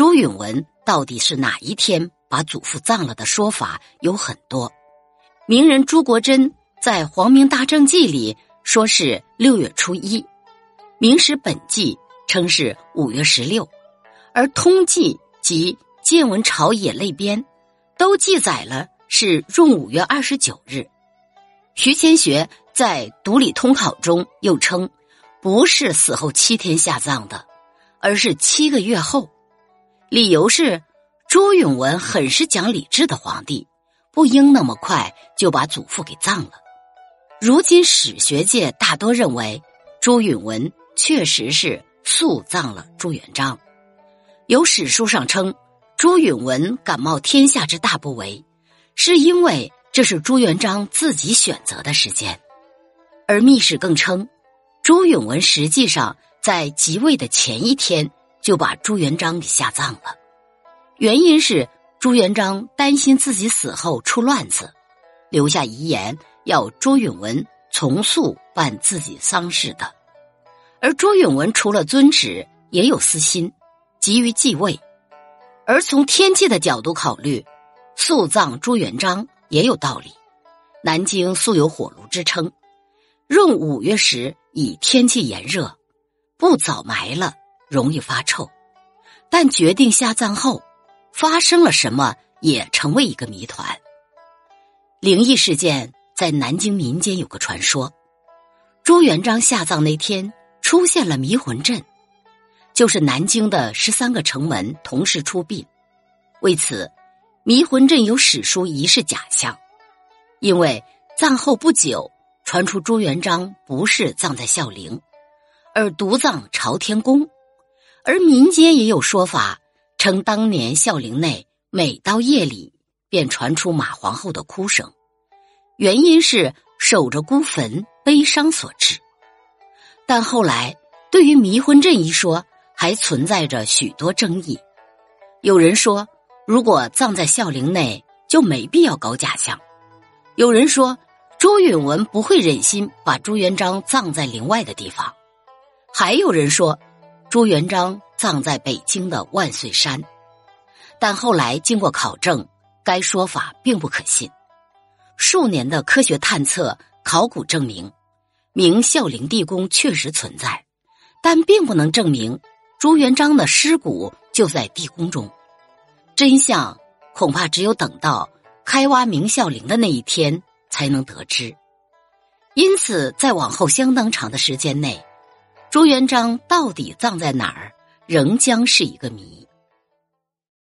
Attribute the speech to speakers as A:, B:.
A: 朱允文到底是哪一天把祖父葬了的说法有很多。名人朱国珍在《皇明大政记》里说是六月初一，《明史本纪》称是五月十六，而《通记》及《建文朝野类编》都记载了是闰五月二十九日。徐乾学在《独里通考》中又称，不是死后七天下葬的，而是七个月后。理由是朱允文很是讲理智的皇帝。不应那么快就把祖父给葬了。如今史学界大多认为，朱允文确实是速葬了朱元璋。有史书上称，朱允文敢冒天下之大不为，是因为这是朱元璋自己选择的时间。而密史更称，朱允文实际上在即位的前一天就把朱元璋给下葬了，原因是。朱元璋担心自己死后出乱子，留下遗言要朱允文从速办自己丧事的。而朱允文除了遵旨，也有私心，急于继位。而从天气的角度考虑，速葬朱元璋也有道理。南京素有火炉之称，闰五月时以天气炎热，不早埋了容易发臭。但决定下葬后。发生了什么也成为一个谜团。灵异事件在南京民间有个传说：朱元璋下葬那天出现了迷魂阵，就是南京的十三个城门同时出殡。为此，迷魂阵有史书疑是假象，因为葬后不久传出朱元璋不是葬在孝陵，而独葬朝天宫，而民间也有说法。称当年孝陵内每到夜里便传出马皇后的哭声，原因是守着孤坟悲伤所致。但后来对于迷魂阵一说还存在着许多争议。有人说，如果葬在孝陵内就没必要搞假象；有人说，朱允文不会忍心把朱元璋葬在陵外的地方；还有人说，朱元璋。葬在北京的万岁山，但后来经过考证，该说法并不可信。数年的科学探测、考古证明，明孝陵地宫确实存在，但并不能证明朱元璋的尸骨就在地宫中。真相恐怕只有等到开挖明孝陵的那一天才能得知。因此，在往后相当长的时间内，朱元璋到底葬在哪儿？仍将是一个谜。